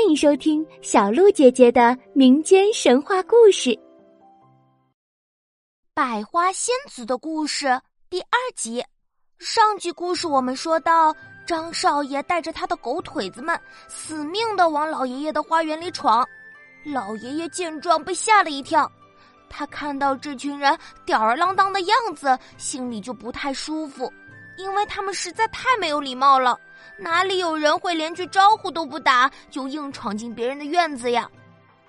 欢迎收听小鹿姐姐的民间神话故事《百花仙子的故事》第二集。上集故事我们说到，张少爷带着他的狗腿子们死命的往老爷爷的花园里闯。老爷爷见状被吓了一跳，他看到这群人吊儿郎当的样子，心里就不太舒服，因为他们实在太没有礼貌了。哪里有人会连句招呼都不打就硬闯进别人的院子呀？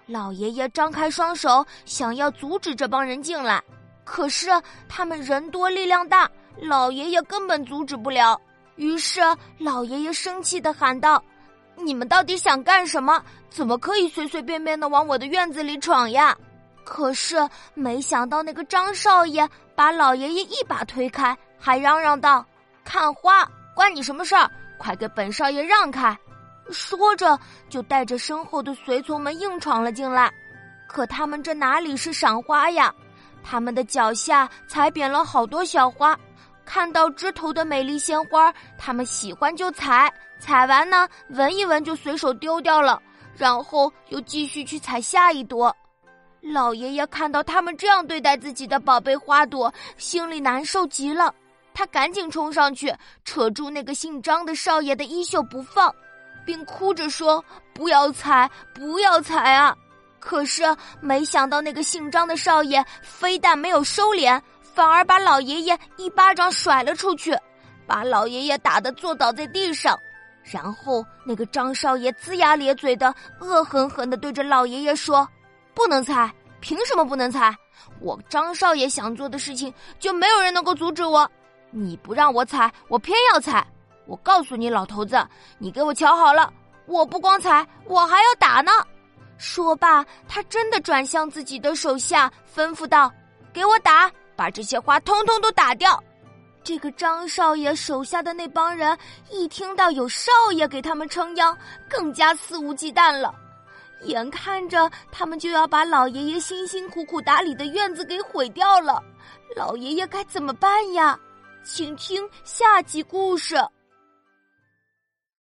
老爷爷张开双手想要阻止这帮人进来，可是他们人多力量大，老爷爷根本阻止不了。于是老爷爷生气的喊道：“你们到底想干什么？怎么可以随随便便的往我的院子里闯呀？”可是没想到那个张少爷把老爷爷一把推开，还嚷嚷道：“看花关你什么事儿？”快给本少爷让开！说着，就带着身后的随从们硬闯了进来。可他们这哪里是赏花呀？他们的脚下踩扁了好多小花，看到枝头的美丽鲜花，他们喜欢就采，采完呢，闻一闻就随手丢掉了，然后又继续去采下一朵。老爷爷看到他们这样对待自己的宝贝花朵，心里难受极了。他赶紧冲上去，扯住那个姓张的少爷的衣袖不放，并哭着说：“不要踩，不要踩啊！”可是没想到，那个姓张的少爷非但没有收敛，反而把老爷爷一巴掌甩了出去，把老爷爷打得坐倒在地上。然后，那个张少爷龇牙咧嘴的，恶狠狠的对着老爷爷说：“不能踩，凭什么不能踩？我张少爷想做的事情，就没有人能够阻止我。”你不让我踩，我偏要踩！我告诉你，老头子，你给我瞧好了，我不光踩，我还要打呢！说罢，他真的转向自己的手下，吩咐道：“给我打，把这些花通通都打掉！”这个张少爷手下的那帮人一听到有少爷给他们撑腰，更加肆无忌惮了。眼看着他们就要把老爷爷辛辛苦苦打理的院子给毁掉了，老爷爷该怎么办呀？请听下集故事。